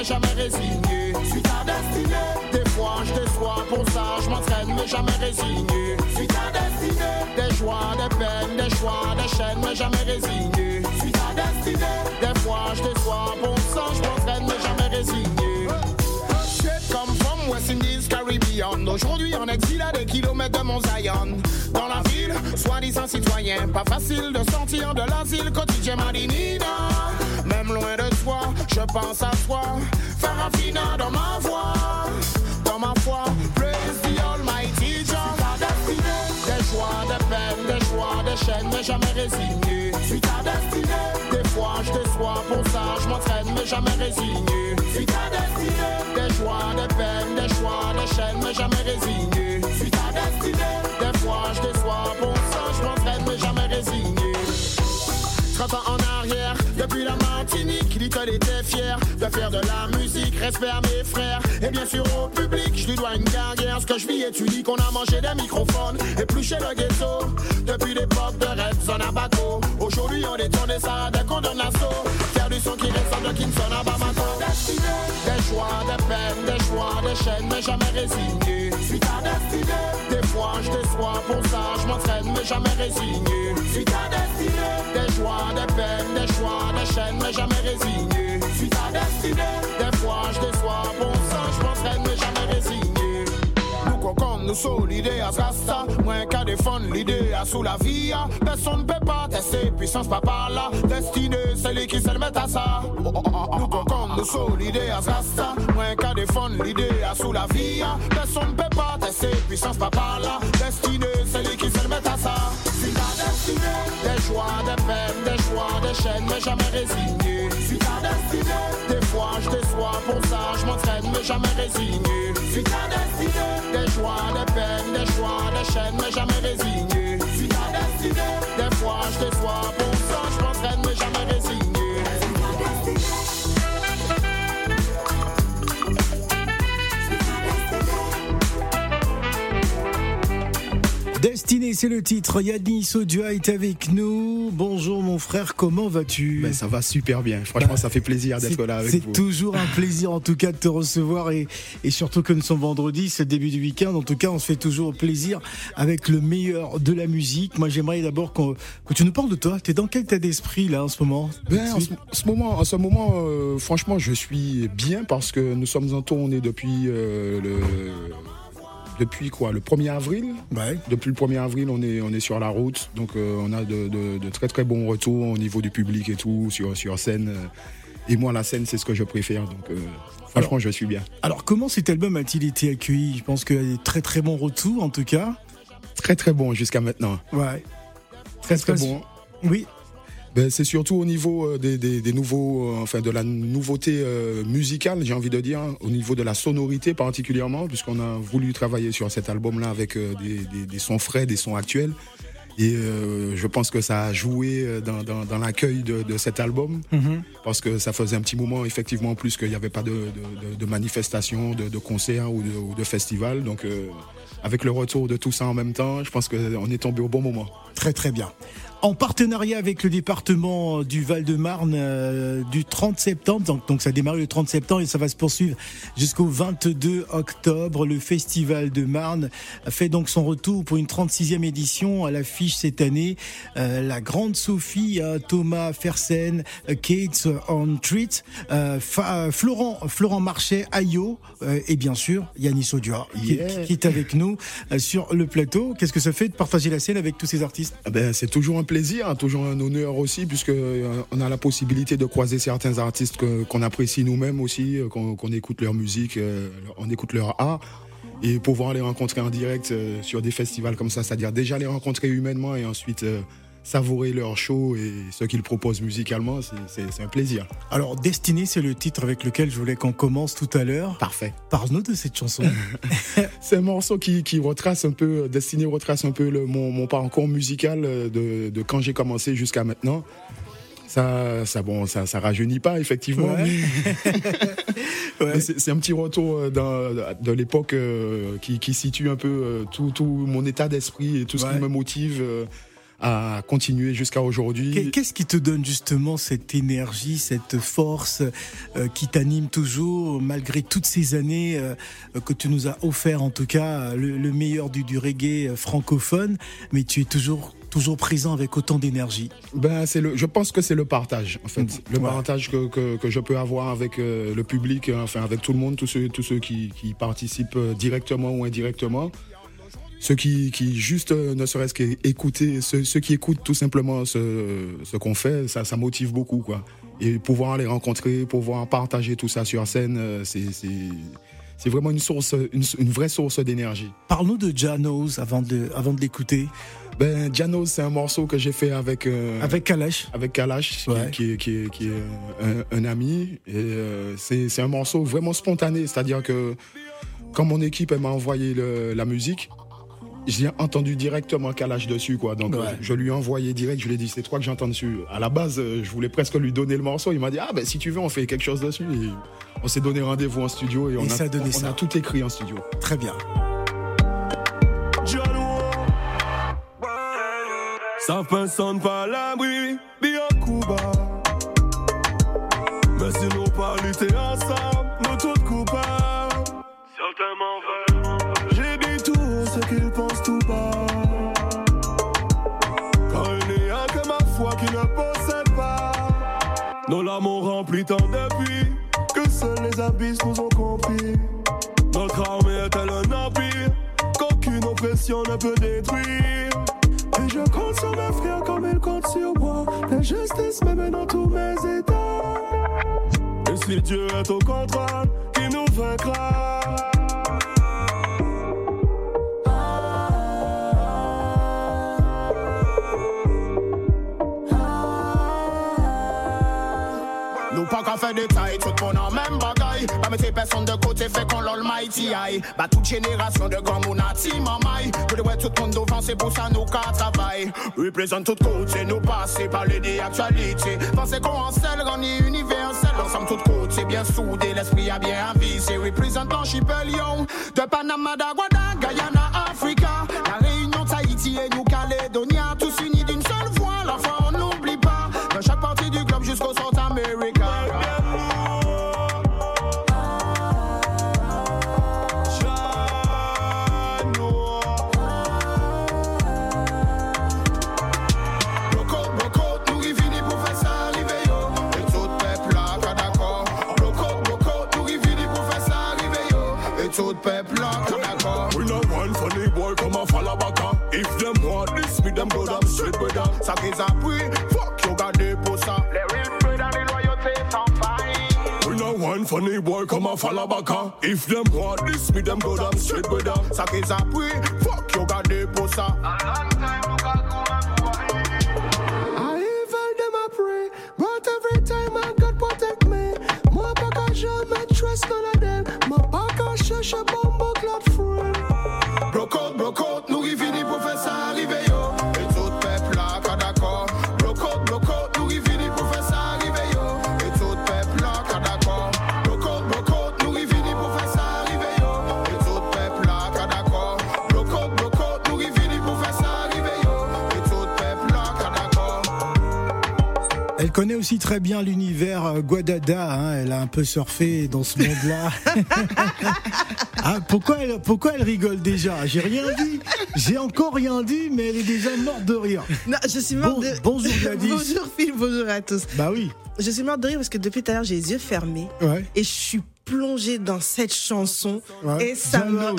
mais jamais résigné. Suis ta destinée. Des fois, je déçois pour ça, je m'entraîne, mais jamais résigné. Suis ta destinée. Des joies, des peines, des choix, des chaînes, mais jamais résigné. Suis ta destinée. Des fois, je déçois pour ça, je m'entraîne, mais jamais résigné. Come from West Indies, Caribbean. Aujourd'hui en exil à des kilomètres de mon Zion. Dans la ville, soi-disant citoyen, pas facile de sortir de l'asile quotidien Marinina. Même loin de toi, je pense à toi. Farafina dans ma voix, dans ma foi. Praise the Almighty Jah. Des joies, des choix, des chaînes, mais jamais résigné. Suis ta destinée. Des fois, je déçois pour ça, je m'entraîne, mais jamais résigné. Suis ta destinée. Des joies, des peines, des choix, des chaînes, mais jamais résigné. Suis ta destinée. Des fois, je déçois pour ça, je m'entraîne, mais jamais résigné. 30 ans en depuis la Martinique, l'école était fière de faire de la musique, respect à mes frères, et bien sûr au public, je lui dois une carrière, ce que je vis est unique, on a mangé des microphones, épluché le ghetto, depuis l'époque de Red Zone à Baco, aujourd'hui on détourne ça dès qu'on donne l'assaut, faire du son qui ressemble de Kinson à Bamako, des choix, des peines, des choix, des chaînes, mais jamais résigné, suis ta destinée, des fois je déçois pour ça, je m'entraîne, mais jamais résigné, suis ta destinée, des joies, des peines, des choix, des chaînes, mais jamais résigné. Suis ta destinée. Des fois, je déçois pour ça, je m'entraîne, mais jamais résigné. Nous cocons, nous solidés à Zasta. Moins qu'à défendre l'idée à sous la vie. Personne ne peut pas tester puissance, papa là. Destinée, c'est lui qui se met à ça. Nous cocons, nous solidés à Zasta. Moins qu'à défendre l'idée à sous la vie. Personne ne peut pas tester puissance, papa là. Destinée, c'est lui qui se met à ça. Des joies, des peines, des choix, des chaînes, mais jamais résigné. Suis ta destinée. Des fois, je déçois pour ça, je m'entraîne, mais jamais résigné. Suis ta destinée. Des joies, des peines, des choix, des chaînes, mais jamais résigné. Suis ta destinée. Des fois, je déçois pour ça, je m'entraîne, mais jamais résigné. C'est le titre. Yannis Odia est avec nous. Bonjour mon frère, comment vas-tu? Ben, ça va super bien. Franchement, ça fait plaisir d'être C'est- là avec C'est vous. toujours un plaisir en tout cas de te recevoir et, et surtout que nous sommes vendredi, c'est le début du week-end. En tout cas, on se fait toujours plaisir avec le meilleur de la musique. Moi, j'aimerais d'abord que tu nous parles de toi. Tu es dans quel état d'esprit là en ce moment? Ben, en, ce, en ce moment, en ce moment euh, franchement, je suis bien parce que nous sommes en tournée depuis euh, le. Depuis quoi Le 1er avril Ouais. Depuis le 1er avril, on est, on est sur la route. Donc, euh, on a de, de- de très très bons retours au niveau du public et tout, sur, sur scène. euh. Et moi, la scène, c'est ce que je préfère. Donc, euh, franchement, je suis bien. Alors, comment cet album a-t-il été accueilli? Je pense qu'il y a des très très bons retours en tout cas. Très très bon jusqu'à maintenant. Ouais. Très très Parce- bon. Oui. Ben, c'est surtout au niveau euh, des, des- des nouveaux, euh, enfin de la nouveauté euh, musicale, j'ai envie de dire, hein, au niveau de la sonorité particulièrement, puisqu'on a voulu travailler sur cet album-là avec des, des- des sons frais, des sons actuels. Et euh, je pense que ça a joué dans, dans- dans l'accueil de, de cet album, Mhm. parce que ça faisait un petit moment, effectivement, en plus qu'il n'y avait pas de, de, de- manifestations, de, de concerts ou de, ou de festivals. Donc, euh, avec le retour de tout ça en même temps, je pense qu'on est tombé au bon moment. Très très bien. En partenariat avec le département du Val-de-Marne euh, du 30 septembre, donc, donc ça a démarré le 30 septembre et ça va se poursuivre jusqu'au 22 octobre. Le Festival de Marne fait donc son retour pour une 36e édition à l'affiche cette année. Euh, la grande Sophie, euh, Thomas Fersen, euh, Kate on Treat, euh, Florent, Florent Marchais, Ayo euh, et bien sûr Yannis Odia qui, Yeah. qui est avec nous sur le plateau. Qu'est-ce que ça fait de partager la scène avec tous ces artistes? Ah Ben, c'est toujours un plaisir, hein, toujours un honneur aussi, puisque euh, a la possibilité de croiser certains artistes qu'on apprécie nous-mêmes aussi, euh, qu'on écoute leur musique, euh, on écoute leur art, et pouvoir les rencontrer en direct sur des festivals comme ça, c'est-à-dire déjà les rencontrer humainement et ensuite savourer leur show et ce qu'ils proposent musicalement, c'est- un plaisir. Alors, Destiné, c'est le titre avec lequel je voulais qu'on commence tout à l'heure. Parfait. Parle-nous de cette chanson. C'est un morceau qui, qui retrace un peu, Destiné retrace un peu le- mon, mon parcours musical de, de quand j'ai commencé jusqu'à maintenant. Ça, ça, bon, ça, ça rajeunit pas, effectivement. Ouais. C'est un petit retour euh, d'un- de l'époque euh, qui, qui situe un peu euh, tout, tout mon état d'esprit et tout ce Ouais. qui me motive à continuer jusqu'à aujourd'hui. Qu'est-ce qui te donne justement cette énergie, cette force euh, qui t'anime toujours malgré toutes ces années euh, que tu nous as offert en tout cas le, meilleur du, du reggae francophone, mais tu es toujours toujours présent avec autant d'énergie? Ben, c'est le, Je pense que c'est le partage, en fait. Le partage que, que, que, je peux avoir avec euh, le public, euh, enfin avec tout le monde, tous ceux, tous ceux qui, qui participent euh, directement ou indirectement. Ceux qui, qui juste ne serait-ce qu'écouter, ceux, ceux, qui écoutent tout simplement ce, ce qu'on fait, ça, ça motive beaucoup. Quoi. Et pouvoir les rencontrer, pouvoir partager tout ça sur scène, c'est c'est vraiment une source, une, une vraie source d'énergie. Parle-nous de Janos avant de, avant de l'écouter. Ben, Janos, c'est un morceau que j'ai fait avec euh, avec Kalash. Avec Kalash, qui, qui, qui, est un, un, ami. Et euh, c'est un morceau vraiment spontané, c'est-à-dire que quand mon équipe m'a envoyé le, la musique, j'ai entendu directement Kalash dessus, quoi. Donc, je lui ai envoyé direct, je lui ai dit, c'est toi que j'entends dessus. À la base, euh, je voulais presque lui donner le morceau. Il m'a dit, ah, ben, si tu veux, on fait quelque chose dessus. Et on s'est donné rendez-vous en studio et, on, a, donné on a tout écrit en studio. Très bien. Ça sonne pas l'abri, bien Cuba. Mais si nous pas lutter ensemble, rempli tant depuis que seuls les abysses nous ont compris. Notre armée est-elle un empire qu'aucune oppression ne peut détruire? Et je compte sur mes frères comme ils comptent sur moi. L'injustice même dans tous mes états. Et si Dieu est au contrôle, qui nous vaincra? Nous pas qu'à faire des tailles, tout le monde en même bagaille. Pas mettre personne de côté, fait qu'on l'almighty aïe. Bah toute génération de grands mounati, mamaï. Vous devez tout le monde devant, c'est pour ça nous qu'à travail. Représente tout côté, nous passer, parler des actualités. Pensez qu'on en selle, on est universel. Ensemble tout côté, bien soudé, l'esprit a bien avisé. Représente l'archipel, De Panama, d'Aguada, Guyana, Africa. Brother. Ça qu'ils appuient, fuck you gardez pour ça. Les real bread and the loyauté sans faille. We no one funny boy come and follow back If them want this, me them go down straight brother. Ça qu'ils appuient, fuck you gardez pour ça. Aussi très bien l'univers euh, Guadada, hein. elle a un peu surfé dans ce monde-là. Ah, pourquoi, elle, pourquoi elle rigole déjà? J'ai rien dit. J'ai encore rien dit, mais elle est déjà morte de rire. Non, je suis morte de Bonjour Gladys. bonjour Phil, bonjour à tous. Bah oui. Je suis morte de rire parce que depuis tout à l'heure, j'ai les yeux fermés. Ouais. Et je suis plongée dans cette chanson. Et ça me...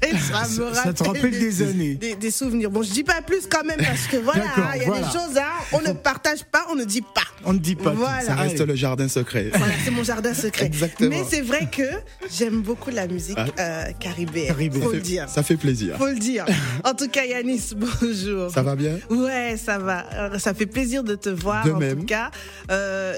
ça me rappelle ça te rappelle des, années. Des, souvenirs. Bon, je dis pas plus quand même parce que voilà, il y a des choses, hein, on ne partage pas, on ne dit pas. On ne dit pas. Voilà. Ça reste le jardin secret. Voilà, c'est mon jardin secret. Exactement. Mais c'est vrai que j'aime beaucoup la musique ah. euh, caribéenne. Caribé. Faut le dire. Ça fait plaisir. Faut le dire. En tout cas, Yanis, bonjour. Ça va bien? Ouais, ça va. Euh, ça fait plaisir de te voir. De en même. tout cas, euh,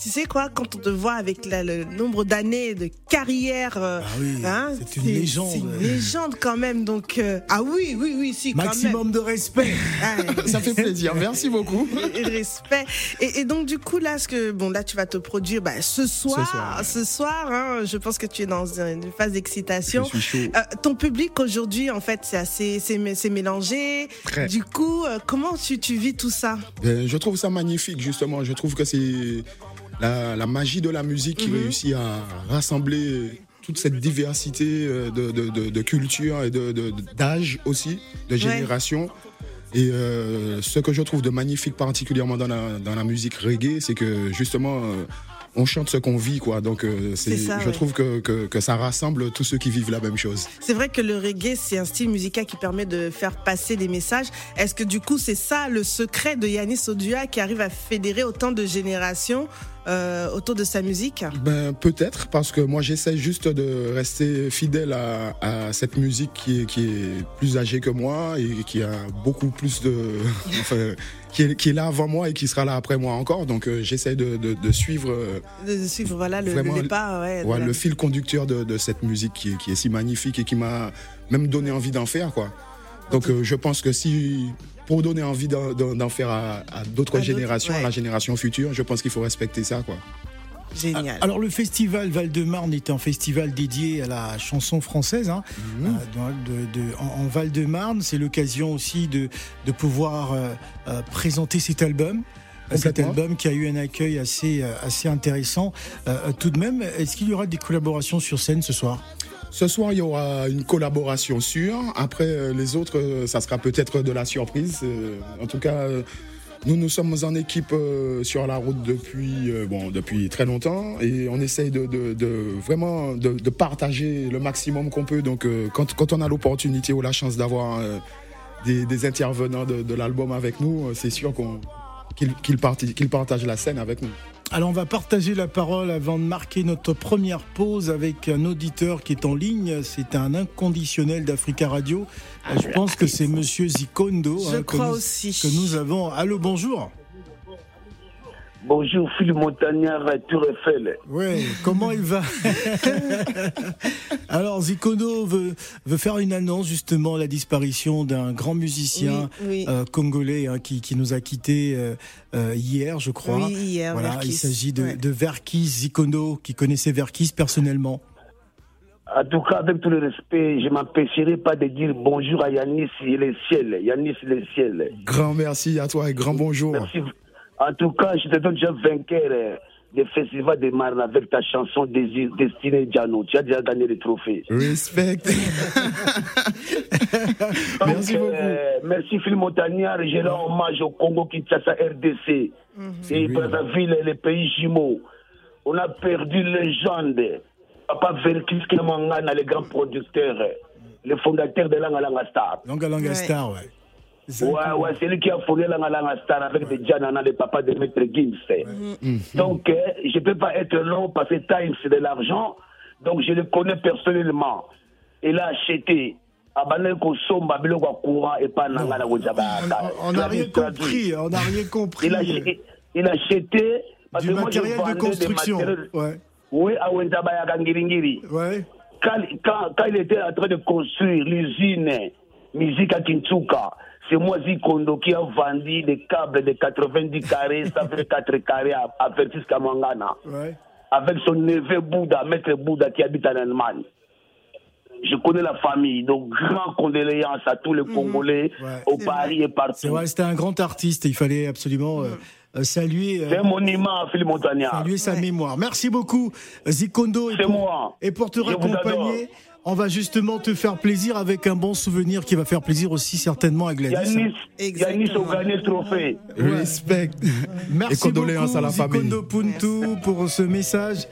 tu sais quoi, quand on te voit avec le nombre d'années de carrière, ah oui, hein, c'est une légende. C'est une légende quand même. Donc ah oui, oui, oui, si. Maximum de respect. Ah, ça fait plaisir. Merci beaucoup. respect. Et, donc du coup là, ce que bon là tu vas te produire bah, ce soir, ce soir. hein, je pense que tu es dans une phase d'excitation. Euh, ton public aujourd'hui, en fait, c'est assez, c'est mélangé. Du coup, euh, comment tu, tu vis tout ça? Ben, Je trouve ça magnifique justement. Je trouve que c'est la, la, magie de la musique qui mhm. réussit à rassembler toute cette diversité euh, de, de, de, culture et d'âge aussi, de génération. Et euh, ce que je trouve de magnifique particulièrement dans la, dans la musique reggae, c'est que justement, euh, on chante ce qu'on vit, quoi. Donc, euh, c'est, je trouve que, que, que, ça rassemble tous ceux qui vivent la même chose. C'est vrai que le reggae, c'est un style musical qui permet de faire passer des messages. Est-ce que du coup, c'est ça le secret de Yanis Odua qui arrive à fédérer autant de générations? Euh, autour de sa musique Ben peut-être parce que moi j'essaie juste de rester fidèle à, à, cette musique qui est, qui est plus âgée que moi et qui a beaucoup plus de enfin, qui, est, qui est là avant moi et qui sera là après moi encore. Donc euh, j'essaie de, de, de, suivre euh, de suivre voilà le, le départ, ouais, ouais, le fil conducteur de, de cette musique qui est, qui est si magnifique et qui m'a même donné envie d'en faire quoi. Donc euh, je pense que si pour donner envie d'en faire à, d'autres générations, à la génération future, je pense qu'il faut respecter ça. Quoi. Génial. Alors le festival Val-de-Marne est un festival dédié à la chanson française. Hein, mhm. euh, de, en, Val-de-Marne, c'est l'occasion aussi de, de pouvoir euh, euh, présenter cet album. Cet album qui a eu un accueil assez, assez intéressant. tout de même, est-ce qu'il y aura des collaborations sur scène ce soir? Ce soir, il y aura une collaboration sûre. Après, euh, les autres, euh, ça sera peut-être de la surprise. Euh, en tout cas, nous, nous sommes en équipe sur la route depuis, très longtemps et on essaye de, vraiment de, partager le maximum qu'on peut. Donc, quand, on a l'opportunité ou la chance d'avoir des, intervenants de, l'album avec nous, c'est sûr qu'on qu'ils partagent la scène avec nous. Alors on va partager la parole avant de marquer notre première pause avec un auditeur qui est en ligne. C'est un inconditionnel d'Africa Radio. Ah, Je pense que c'est Monsieur Zikondo hein, que, aussi. que nous avons. Allô, bonjour. Bonjour Philippe Montagnard Tour Eiffel. Oui, comment il va Alors Zikono veut, veut faire une annonce justement la disparition d'un grand musicien euh, congolais hein, qui, qui, nous a quittés euh, euh, hier, je crois. Oui, hier. Voilà, il s'agit de, de Verkis Zikono qui connaissait Verkis personnellement. En tout cas, avec tout le respect, je m'empêcherai pas de dire bonjour à Yanis et les ciels. Yanis le ciel. Grand merci à toi et grand bonjour. Merci. En tout cas, je te donne déjà vainqueur euh, des festivals de Marne avec ta chanson Destinée Diano. Tu as déjà gagné le trophée. Respect. merci beaucoup. Euh, merci Phil Montagnard. Je rends hommage au Congo Kinshasa RDC mm-hmm. et Brazzaville et les pays jumeaux. On a perdu légende. Papa Verkis Kemangana, les grands producteurs, le fondateur de Langa Langa Star. Langa Langa Star, ouais. Ouais, ouais, c'est lui qui a fourni la Star avec des Janana, les papas de Maître Gims. Mm-hmm. Donc, euh, je ne peux pas être long parce que time, c'est de l'argent. Donc, je le connais personnellement. Il a acheté. On n'a rien compris, on n'a rien compris. Il a, il a acheté du matériel de construction. Ouais. Oui, à Wenzabaya Gangiringiri. Ouais. Quand, quand, quand il était en train de construire l'usine Musique à Kintsuka, c'est moi Zikondo qui a vendu des câbles de 90 carrés, ça fait 4 carrés à, à Kamangana. Ouais. Avec son neveu Bouddha, maître Bouddha qui habite en Allemagne. Je connais la famille, donc grand condoléances à tous les mhm. Congolais, au Paris et partout. C'est vrai, c'était un grand artiste, il fallait absolument euh, euh, saluer. Euh, c'est un monument à Philippe Montagnard. Saluer sa mémoire. Merci beaucoup, Zikondo. C'est moi. Et pour te raccompagner. On va justement te faire plaisir avec un bon souvenir qui va faire plaisir aussi certainement à Gladys. Yanis, Yanis a gagné le trophée. Respect. Merci Et condoléances beaucoup, à la famille. Puntu pour ce message.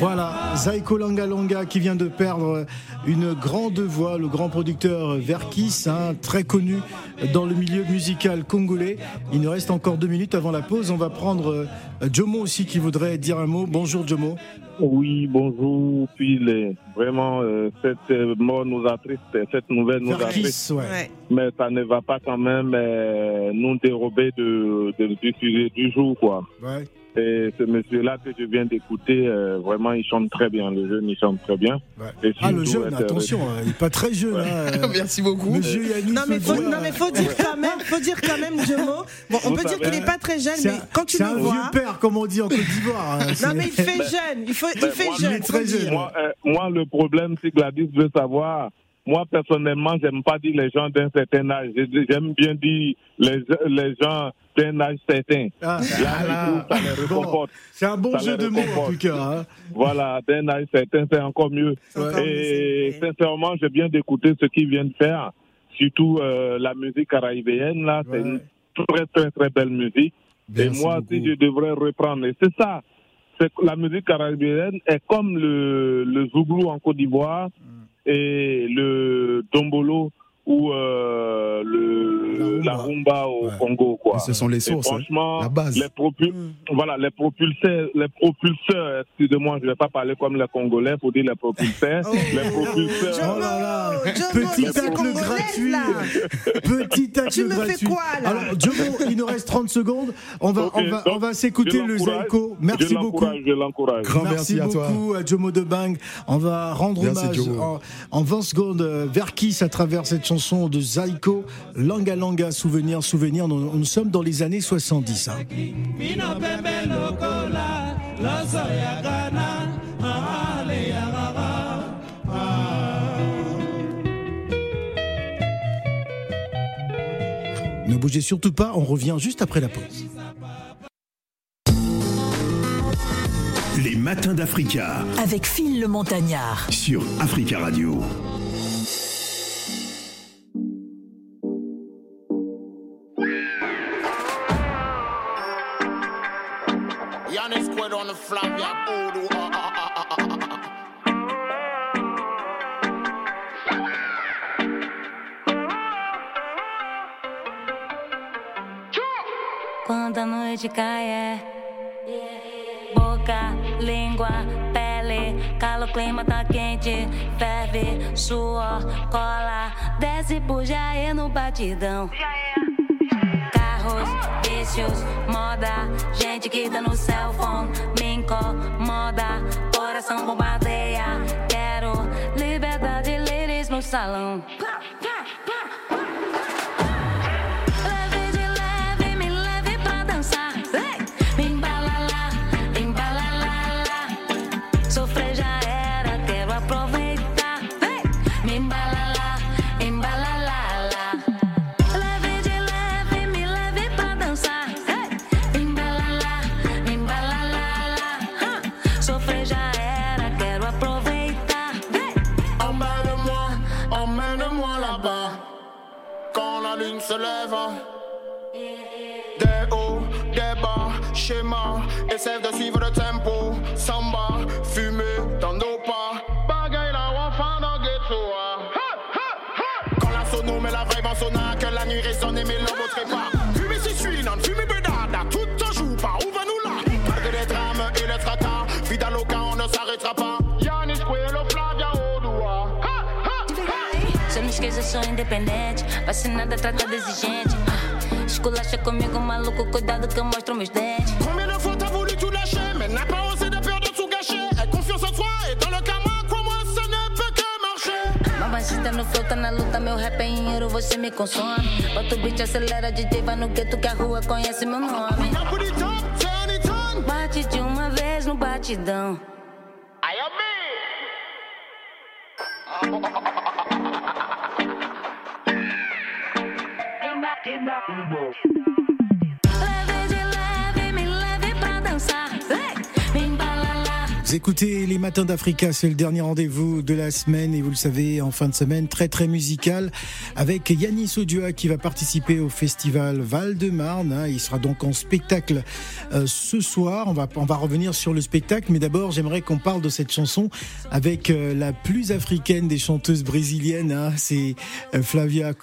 Voilà, Zaiko Langa qui vient de perdre une grande voix, le grand producteur Verkis, hein, très connu dans le milieu musical congolais. Il nous reste encore deux minutes avant la pause. On va prendre euh, Jomo aussi qui voudrait dire un mot. Bonjour Jomo. Oui, bonjour. Puis vraiment, euh, cette euh, mort nous attriste, cette nouvelle nous attriste. Mais ça ne va pas quand même nous dérober de, du sujet du jour, quoi. Et ce monsieur-là que je viens d'écouter, euh, vraiment, il chante très bien. Le jeune, il chante très bien. ah, le jeune, attention, hein, il n'est pas très jeune. Hein. Merci beaucoup. Monsieur Yannis non, mais faut, non, mais faut dire quand même, faut dire quand même, Jomo. Bon, on peut dire qu'il n'est pas très jeune, mais quand tu le vois. C'est un vieux père, comme on dit en Côte d'Ivoire. Hein, non, mais il fait jeune. Il, faut, il fait jeune. Il est très jeune. Moi, euh, moi, le problème, c'est que Gladys veut savoir moi, personnellement, j'aime pas dire les gens d'un certain âge. J'aime bien dire les, les gens d'un âge certain. Ah, c'est un bon jeu de mots, en tout cas. Hein. Voilà, d'un âge certain, c'est encore mieux. Et sincèrement, j'ai bien d'écouter ce qu'ils viennent faire. Surtout euh, la musique caribéenne, là, c'est une très, très, très belle musique. et moi, si je devrais reprendre, et c'est ça, la musique caribéenne est comme le, le Zouglou en Côte d'Ivoire. Mm et le Dombolo ou euh, le, la rumba, au Congo. Quoi. ce sont les sources, hein. franchement, la base. Les mm. Voilà, les propulseurs, les propulseurs, excusez-moi, je ne vais pas parler comme les Congolais pour dire les propulseurs. Oh. les propulseurs. Oh là là, petit tacle gratuit. Petit tacle tu me gratuit. Fais quoi, là Alors, Jomo, il nous reste 30 secondes. On va, on va, on va s'écouter le Zaiko. Merci beaucoup. Je l'encourage. Grand merci, merci à beaucoup à Jomo de Bang. On va rendre hommage en, en 20 secondes euh, vers Kiss à travers cette chanson chanson de Zaiko, Langa Langa, souvenir, souvenir. Nous, nous sommes dans les années 70. Hein. Ne bougez surtout pas, on revient juste après la pause. Les matins d'Africa. Avec Phil le Montagnard. Sur Africa Radio. it on the flop, yeah, uh, uh, uh, Quando a noite cai é boca, língua, pele, Calo, clima tá quente, ferve, suor, cola, desce pro Jaê no batidão. Carros, vícios, moda, gente que tá no cell phone, me incomoda, coração bombardeia, quero liberdade, ladies no salão. Se lève. Des hauts, des bas, schéma, essaie de suivre le tempo. Samba, fumer sou independente. Vacinada, tratada exigente. Esculacha comigo, maluco, cuidado que eu mostro meus dentes. Combien de fois t'as voulu tout lâcher, mais n'a pas osé de perdre tout gâcher. Aie confiance en toi et dans le karma, crois-moi, ça ne peut que marcher. Mamacita no flow, tá na luta, meu rap é em euro, você me consome. Bota o beat, acelera, DJ vai no gueto que a rua conhece meu nome. Bate de uma vez no batidão. Nothing more. Vous écoutez les matins d'Africa, c'est le dernier rendez-vous de la semaine et vous le savez, en fin de semaine, très très musical avec Yanis Odua qui va participer au festival Val-de-Marne. Hein. Il sera donc en spectacle euh, ce soir. On va, on va revenir sur le spectacle, mais d'abord j'aimerais qu'on parle de cette chanson avec euh, la plus africaine des chanteuses brésiliennes. Hein. C'est euh, Flavia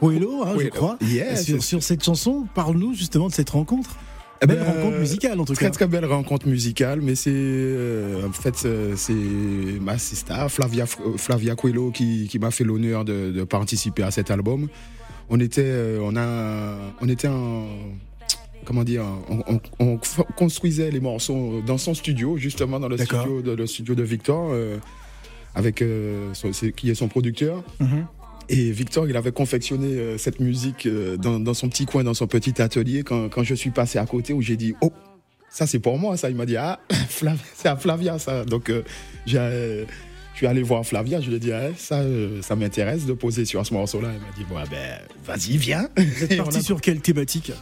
Coelho, hein, je crois. Sur, sur cette chanson, parle-nous justement de cette rencontre. Eh belle ben, rencontre musicale en tout très, cas. Très belle rencontre musicale, mais c'est euh, en fait c'est ma sister Flavia Flavia Coelho qui, qui m'a fait l'honneur de, de, participer à cet album. On était euh, on a on était en comment dire, on, construisait les morceaux dans son studio, justement dans le studio de, le studio de Victor, avec qui est son producteur. Mm-hmm. Et Victor, il avait confectionné cette musique dans, son petit coin, dans son petit atelier. Quand, quand je suis passé à côté, où j'ai dit, oh, ça c'est pour moi, ça. Il m'a dit, ah, c'est à Flavia, ça. Donc, j'ai je suis allé voir Flavia, je lui ai dit, ah, ça, euh, ça m'intéresse de poser sur ce morceau-là. Elle m'a dit, bon, ben, vas-y, viens. Vous êtes parti sur quelle thématique?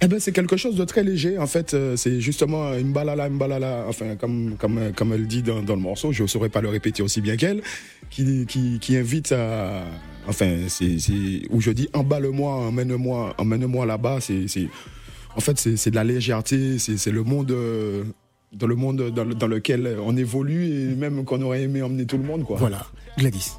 Eh ben, c'est quelque chose de très léger. En fait, euh, c'est justement une balala, une balala. Enfin, comme, comme, comme elle dit dans, le morceau, je ne saurais pas le répéter aussi bien qu'elle, qui, qui, qui, invite à. Enfin, c'est où je dis emballe-moi, emmène-moi, emmène-moi là-bas. C'est, en fait, c'est de la légèreté. C'est le monde. Euh, dans le monde dans, lequel on évolue et même qu'on aurait aimé emmener tout le monde. Quoi. Voilà, Gladys.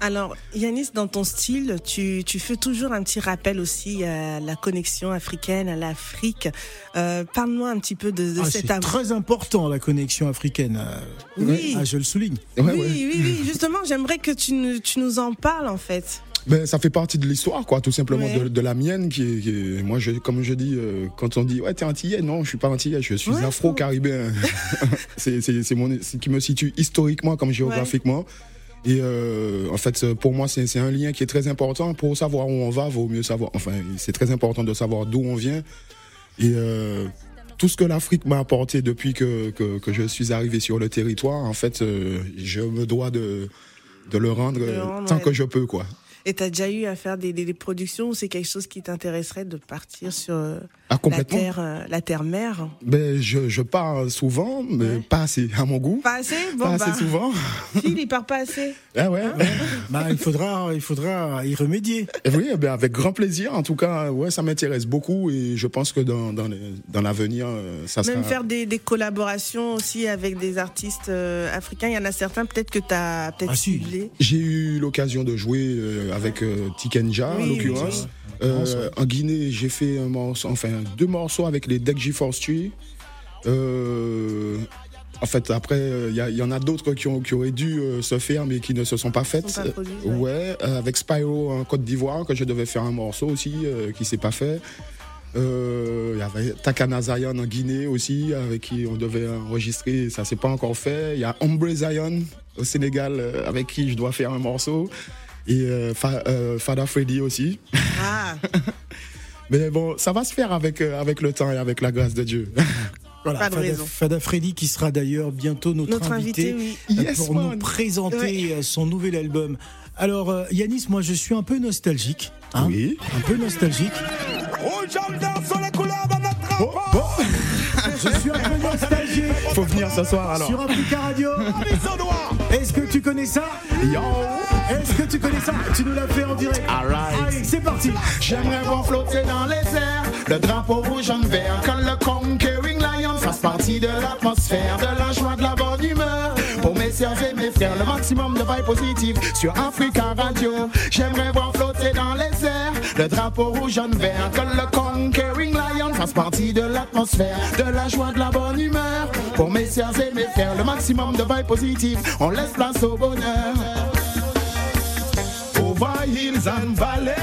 Alors, Yanis, dans ton style, tu, tu, fais toujours un petit rappel aussi à la connexion africaine, à l'Afrique. Euh, Parle-moi un petit peu de, de ah, cette... C'est très important, la connexion africaine. Euh, oui. Ah, je le souligne. Oui, oui, oui, Justement, j'aimerais que tu, tu nous en parles, en fait. Ben, ça fait partie de l'histoire, quoi, tout simplement de, la mienne, qui est, moi, je, comme je dis, euh, quand on dit ouais t'es antillais, non, je suis pas antillais, je suis afro-caribéen. c'est ce qui me situe historiquement comme géographiquement. Et euh, en fait, pour moi, c'est un lien qui est très important. Pour savoir où on va, vaut mieux savoir. Enfin, c'est très important de savoir d'où on vient. Et euh, tout ce que l'Afrique m'a apporté depuis que, que, je suis arrivé sur le territoire, en fait, je me dois de, de le rendre, tant que je peux, quoi. Et tu as déjà eu à faire des, des, productions ou c'est quelque chose qui t'intéresserait de partir sur euh, ah, la terre, euh, la terre mère? Ben, je, je pars souvent, mais pas assez à mon goût. Pas assez, bon, pas assez bah. souvent. Il, il part pas assez. Ah ouais. Hein bah, il faudra, il faudra y remédier. Et oui, ben avec grand plaisir. En tout cas, ouais, ça m'intéresse beaucoup et je pense que dans dans, dans l'avenir, euh, ça sera. Même faire des, des, collaborations aussi avec des artistes africains. Il y en a certains peut-être que tu as peut-être ah, J'ai eu l'occasion de jouer avec euh, Tikenja en l'occurrence. Euh, en Guinée, j'ai fait un morceau, enfin deux morceaux avec les Deck Force Tree. Euh, en fait, après, il y, en a d'autres qui, qui, auraient dû se faire, mais qui ne se sont pas faites. ouais, avec Spyro en Côte d'Ivoire, que je devais faire un morceau aussi, qui s'est pas fait. Il y avait Takana Zion en Guinée aussi, avec qui on devait enregistrer, ça s'est pas encore fait. Il y a Ombre Zion au Sénégal, avec qui je dois faire un morceau et euh, euh, Fada Freddy aussi. Ah. Mais bon, ça va se faire avec, euh, avec le temps et avec la grâce de Dieu. Voilà, Fada, Freddy qui sera d'ailleurs bientôt notre, invité, pour nous présenter son nouvel album. Alors Yanis, moi je suis un peu nostalgique. Hein oui. Un peu nostalgique. Oh, je suis un peu nostalgique. Faut venir ce soir alors. Sur Africa Radio. Est-ce que tu connais ça? Yo Est-ce que tu connais ça? Tu nous l'as fait en direct. Alright. Allez, c'est parti. J'aimerais voir flotter dans les airs le drapeau rouge en vert. Quand le Conquering Lion fasse partie de l'atmosphère, de la joie, de la bonne humeur. Pour mes sœurs et mes frères, le maximum de vibes positives sur Africa Radio. J'aimerais voir flotter dans les airs le drapeau rouge en vert. Que le Conquering Lion fasse partie de l'atmosphère, de la joie, de la bonne humeur. Pour mes sœurs et mes frères, le maximum de vibes positives. On laisse place au bonheur. Over hills and valleys,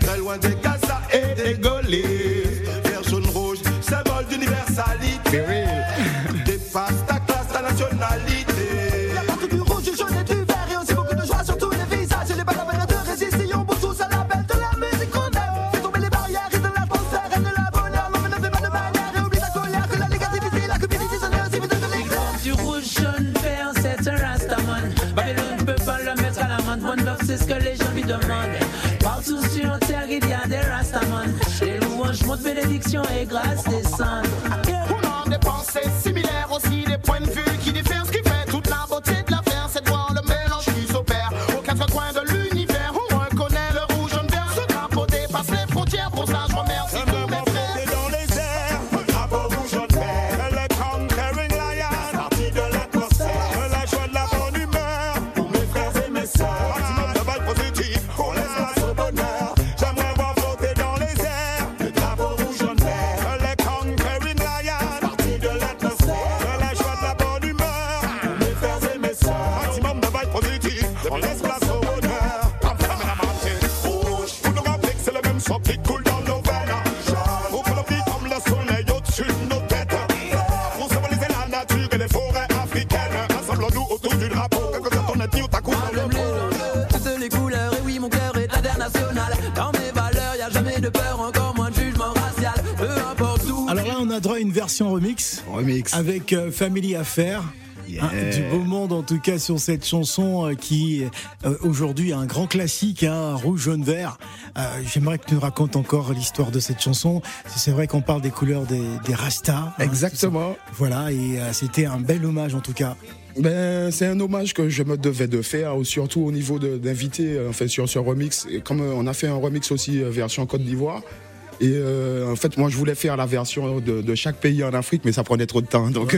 très loin des Gaza et des. Vert, jaune, rouge, symbole d'universalité. Partout sur terre, il y a des rastaman. Les louanges montent bénédiction et grâce descendent. Alors là, on a droit à une version remix. Remix. Avec euh, Family Affaires. Yeah. Hein, du beau monde en tout cas sur cette chanson euh, qui euh, aujourd'hui est un grand classique, hein, rouge, jaune, vert. J'aimerais que tu nous racontes encore l'histoire de cette chanson. C'est vrai qu'on parle des couleurs des, des rastas. Hein, Exactement. Voilà, et c'était un bel hommage en tout cas. Ben, c'est un hommage que je me devais de faire, surtout au niveau d'inviter en fait, sur ce remix. Et comme on a fait un remix aussi version Côte d'Ivoire, et euh, en fait, moi, je voulais faire la version de, chaque pays en Afrique, mais ça prenait trop de temps. Donc,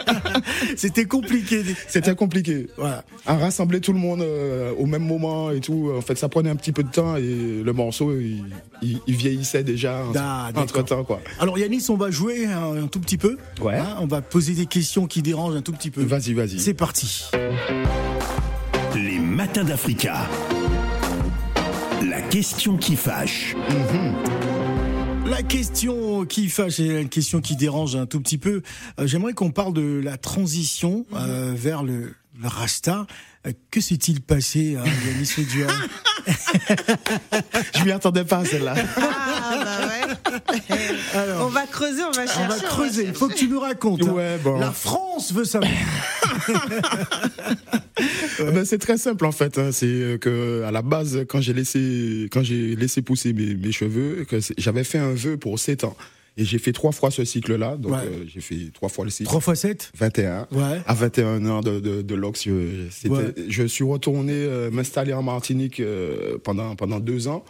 c'était compliqué. C'était compliqué. Voilà. À rassembler tout le monde euh, au même moment et tout. En fait, ça prenait un petit peu de temps et le morceau, il, vieillissait déjà entre temps, quoi. Alors, Yanis, on va jouer un, tout petit peu. Ouais. Hein, on va poser des questions qui dérangent un tout petit peu. Vas-y, vas-y. C'est parti. Les matins d'Africa. La question qui fâche. La question qui fâche et la question qui dérange un tout petit peu. Euh, j'aimerais qu'on parle de la transition euh, vers le, Rasta. Euh, que s'est-il passé, hein, Yanis Je m'y attendais pas celle-là. Ah, bah ouais. on va creuser, on va chercher. On va creuser. Il faut que tu nous racontes. Hein. Ouais, bon. La France veut savoir. Ah ben, c'est très simple en fait. Hein. C'est euh, que à la base, quand j'ai laissé, quand j'ai laissé pousser mes, cheveux, que j'avais fait un vœu pour 7 ans. Et j'ai fait trois fois ce cycle-là. Donc, euh, j'ai fait trois fois le cycle. Trois fois 7 21. Ouais. À 21 ans de, de, de l'Ox, je, je, suis retourné euh, m'installer en Martinique pendant, pendant deux ans.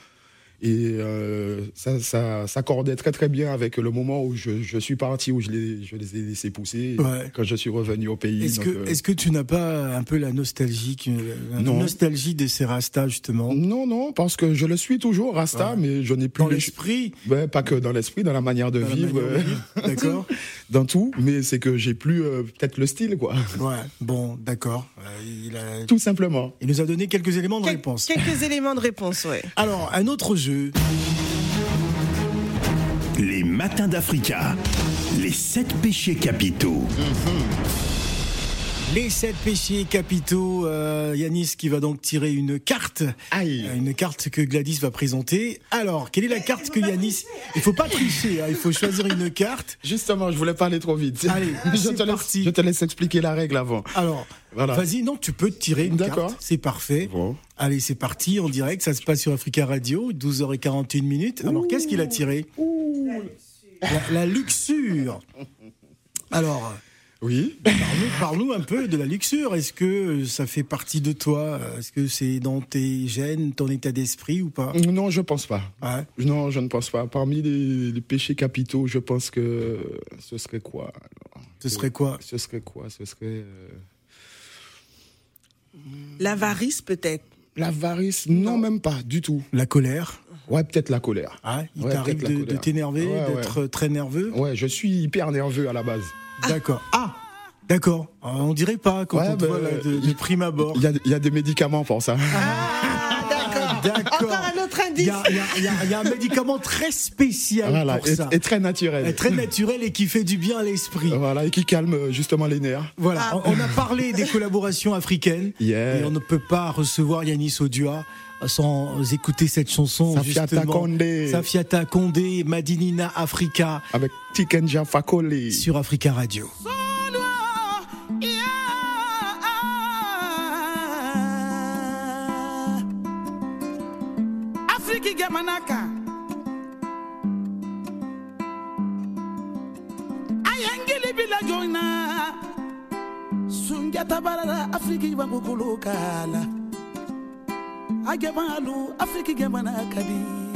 Et euh, ça, ça s'accordait très très bien avec le moment où je, je suis parti, où je les, je les ai laissés pousser quand je suis revenu au pays. Est-ce que, euh, est que tu n'as pas un peu la nostalgie, la nostalgie de ces Rasta justement? Non, non, parce que je le suis toujours Rasta, mais je n'ai plus dans l'esprit. Ouais, pas que dans l'esprit, dans la manière de vivre, d'accord, dans tout. Mais c'est que j'ai plus euh, peut-être le style, quoi. Ouais, bon, d'accord. Tout simplement. Il nous a donné quelques éléments de réponse. Quelques éléments de réponse, ouais. Alors, un autre jeu les matins d'Africa. Les sept péchés capitaux. Les sept péchés capitaux. Euh, Yanis qui va donc tirer une carte. Aïe. Euh, une carte que Gladys va présenter. Alors, quelle est la carte que Yanis. Il faut pas tricher, hein, il faut choisir une carte. Justement, je voulais pas aller trop vite. Allez, je te, laisse, je te laisse expliquer la règle avant. Alors, Vas-y, non, tu peux tirer une carte. C'est parfait. Bon. Allez, c'est parti en direct. Ça se passe sur Africa Radio, 12h41 minutes. Alors, qu'est-ce qu'il a tiré? La, luxure. Alors. Oui. Parle-nous un peu de la luxure. Est-ce que ça fait partie de toi? Est-ce que c'est dans tes gènes, ton état d'esprit ou pas? Non, je pense pas. Non, je ne pense pas. Parmi les, péchés capitaux, je pense que ce serait quoi Ce serait quoi? Ce serait quoi? Ce serait. Euh, L'avarice peut-être? L'avarice, non, même pas, du tout. La colère? Ouais, peut-être la colère. Ah, il t'arrive de, t'énerver, d'être très nerveux? Ouais, je suis hyper nerveux à la base. D'accord. Ah D'accord. Ah, on dirait pas quand on te voit de, prime abord. Il y, a des médicaments pour ça. Ah, d'accord. Encore un autre indice. Il y, a un médicament très spécial pour et, ça. Et très naturel. Et très naturel et qui fait du bien à l'esprit. Voilà, et qui calme euh, justement les nerfs. Voilà, ah. on, a parlé des collaborations africaines. Et on ne peut pas recevoir Yanis Odua sans écouter cette chanson Safiata Condé Safiata Condé Madinina Africa. Avec Tikenja Fakoli. Sur Africa Radio. Ayangili bila barara afriki kala I get my alu, Africa get my akadi.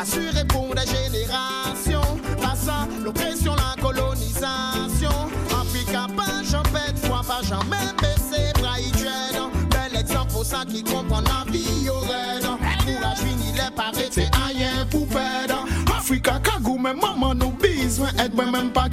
Assuré pour des générations. Passant l'oppression, la colonisation. Africa, pas jamais de foi, pas jamais baissé, braille Bel exemple pour ça qui comprend la vie au raid. Courage fini, les parés, c'est rien pour perdre. Africa, kagou, mais maman nous besoin. mwen et mwen men pa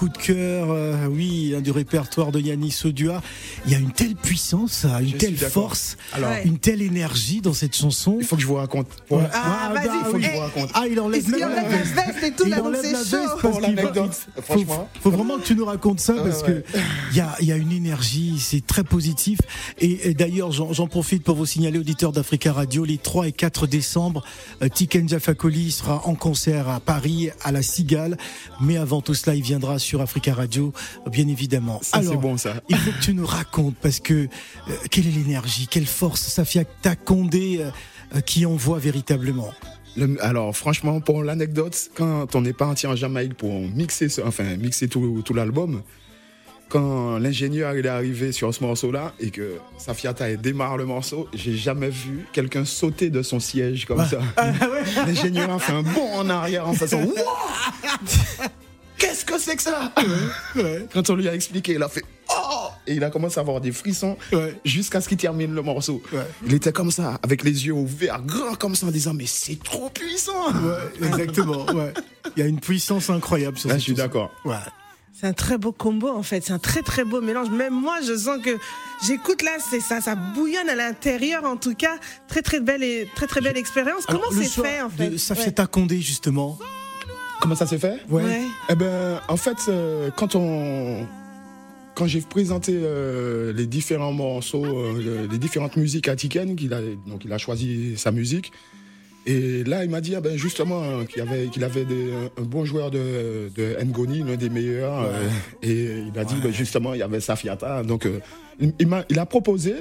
coups de cœur, euh, oui, du répertoire de Yannis Odua. Il y a une telle puissance, une Je telle force, Alors- une telle énergie dans cette chanson. Il faut que je vous raconte. Ouais. Ah, vas-y, bah il faut que je vous raconte. Ah, il enlève même enlève la veste et tout, il là, donc c'est la chaud. veste Pour parce l'anecdote, il- franchement. Faut, faut vraiment que tu nous racontes ça parce ouais. que il y a, il y a une énergie, c'est très positif. Et, et d'ailleurs, j'en profite pour vous signaler, auditeurs d'Africa Radio, les 3 et 4 décembre, euh, Tiken Jafakoli sera en concert à Paris, à la Cigale. Mais avant tout cela, il viendra sur Africa Radio, bien évidemment. Ça, c'est bon, ça. Il faut que tu nous racontes parce que euh, quelle est l'énergie, quelle force, Safia Takonde euh, euh, qui envoie véritablement? Le- alors franchement, pour l'anecdote, quand on est parti en Jamaïque pour mixer, enfin mixer tout, tout l'album, quand l'ingénieur il est arrivé sur ce morceau-là et que Safiata démarre le morceau, j'ai jamais vu quelqu'un sauter de son siège comme ça. L'ingénieur a fait un bond en arrière en faisant Qu'est-ce que c'est que ça? Quand on lui a expliqué, il a fait Oh Et il a commencé à avoir des frissons jusqu'à ce qu'il termine le morceau. Il était comme ça, avec les yeux ouverts, grands comme ça, en disant Mais c'est trop puissant Ouais, exactement. Ouais. Il y a une puissance incroyable sur Là, je suis d'accord. Ouais. C'est un très beau combo en fait, c'est un très très beau mélange. Même moi, je sens que j'écoute là, c'est ça, ça bouillonne à l'intérieur en tout cas. Très très belle et très très belle expérience. Comment c'est fait en de fait? Safiata Condé, justement. Comment ça s'est fait? Ouais. Ouais. Eh ben, en fait, euh, quand on, quand j'ai présenté euh, les différents morceaux, euh, les différentes musiques Tiken, qu'il a, donc il a choisi sa musique. Et là, il m'a dit, ah ben justement, euh, qu'il avait, qu'il avait des- un bon joueur de, de Ngoni, l'un des meilleurs. euh, et il a dit, ben, justement, il y avait Safiata. Donc, il, il m'a, il a proposé.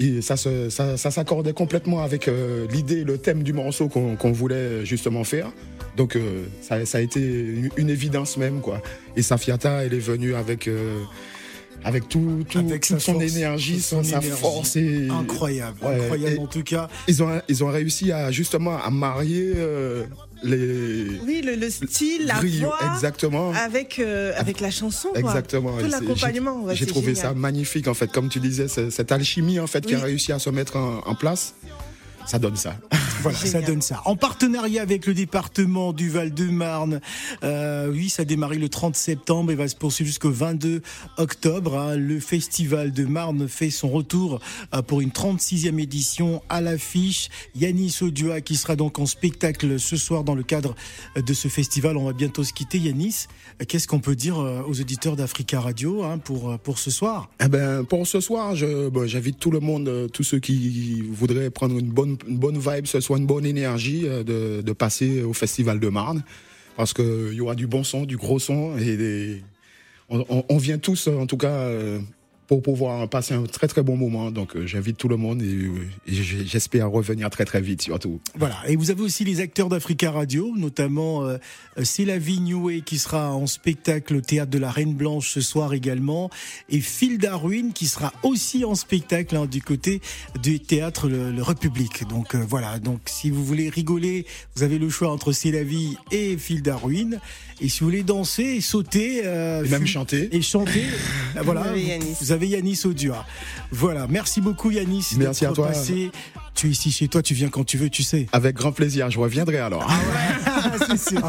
Et ça, se- ça, ça s'accordait complètement avec l'idée, le thème du morceau qu'on qu'on voulait justement faire. Donc ça, ça a été une, évidence même quoi. Et Safiata, elle est venue avec avec tout, tout- Avec toute sa son force, énergie, son son, sa énergie. force et Incroyable, Ouais, incroyable et en tout cas. Ils ont ils ont réussi à justement à marier euh, les Oui, le, le style, la Rio, voix, exactement. avec euh, avec la chanson. quoi. Exactement. Tout Et c'est- l'accompagnement. J'ai ouais, trouvé génial. ça magnifique en fait, comme tu disais, cette alchimie en fait qui a Oui. réussi à se mettre en, en place. Ça donne ça. Voilà, ça donne ça. En partenariat avec le département du Val-de-Marne, euh, oui, ça a démarré le 30 septembre et va se poursuivre jusqu'au 22 octobre. hein. Le festival de Marne fait son retour euh, pour une 36e édition à l'affiche. Yanis Odua qui sera donc en spectacle ce soir dans le cadre de ce festival. On va bientôt se quitter. Yanis, qu'est-ce qu'on peut dire euh, aux auditeurs d'Africa Radio hein, pour, euh, pour ce soir? Eh ben, pour ce soir, je, bon, j'invite tout le monde, tous ceux qui voudraient prendre une bonne, une bonne vibe, ce soit une bonne énergie, euh, de, passer au Festival de Marne. Parce qu'il y aura du bon son, du gros son, et on vient tous, en tout cas, euh, pour pouvoir passer un très très bon moment. Donc euh, j'invite tout le monde et, j'espère revenir très très vite surtout. Voilà. Et vous avez aussi les acteurs d'Africa Radio, notamment euh, C'est la vie qui sera en spectacle au théâtre de la Reine Blanche ce soir également, et Phil Darwin qui sera aussi en spectacle hein, du côté du théâtre le, République. Donc euh, voilà. Donc si vous voulez rigoler, vous avez le choix entre C'est la vie et Phil Darwin. Et si vous voulez danser et sauter, euh, et même chanter et chanter, voilà, vous avez Yanis Audua. Voilà, merci beaucoup Yanis. Merci à toi. Tu es ici chez toi, tu viens quand tu veux, tu sais. Avec grand plaisir, je reviendrai alors. Ah ouais, c'est sûr.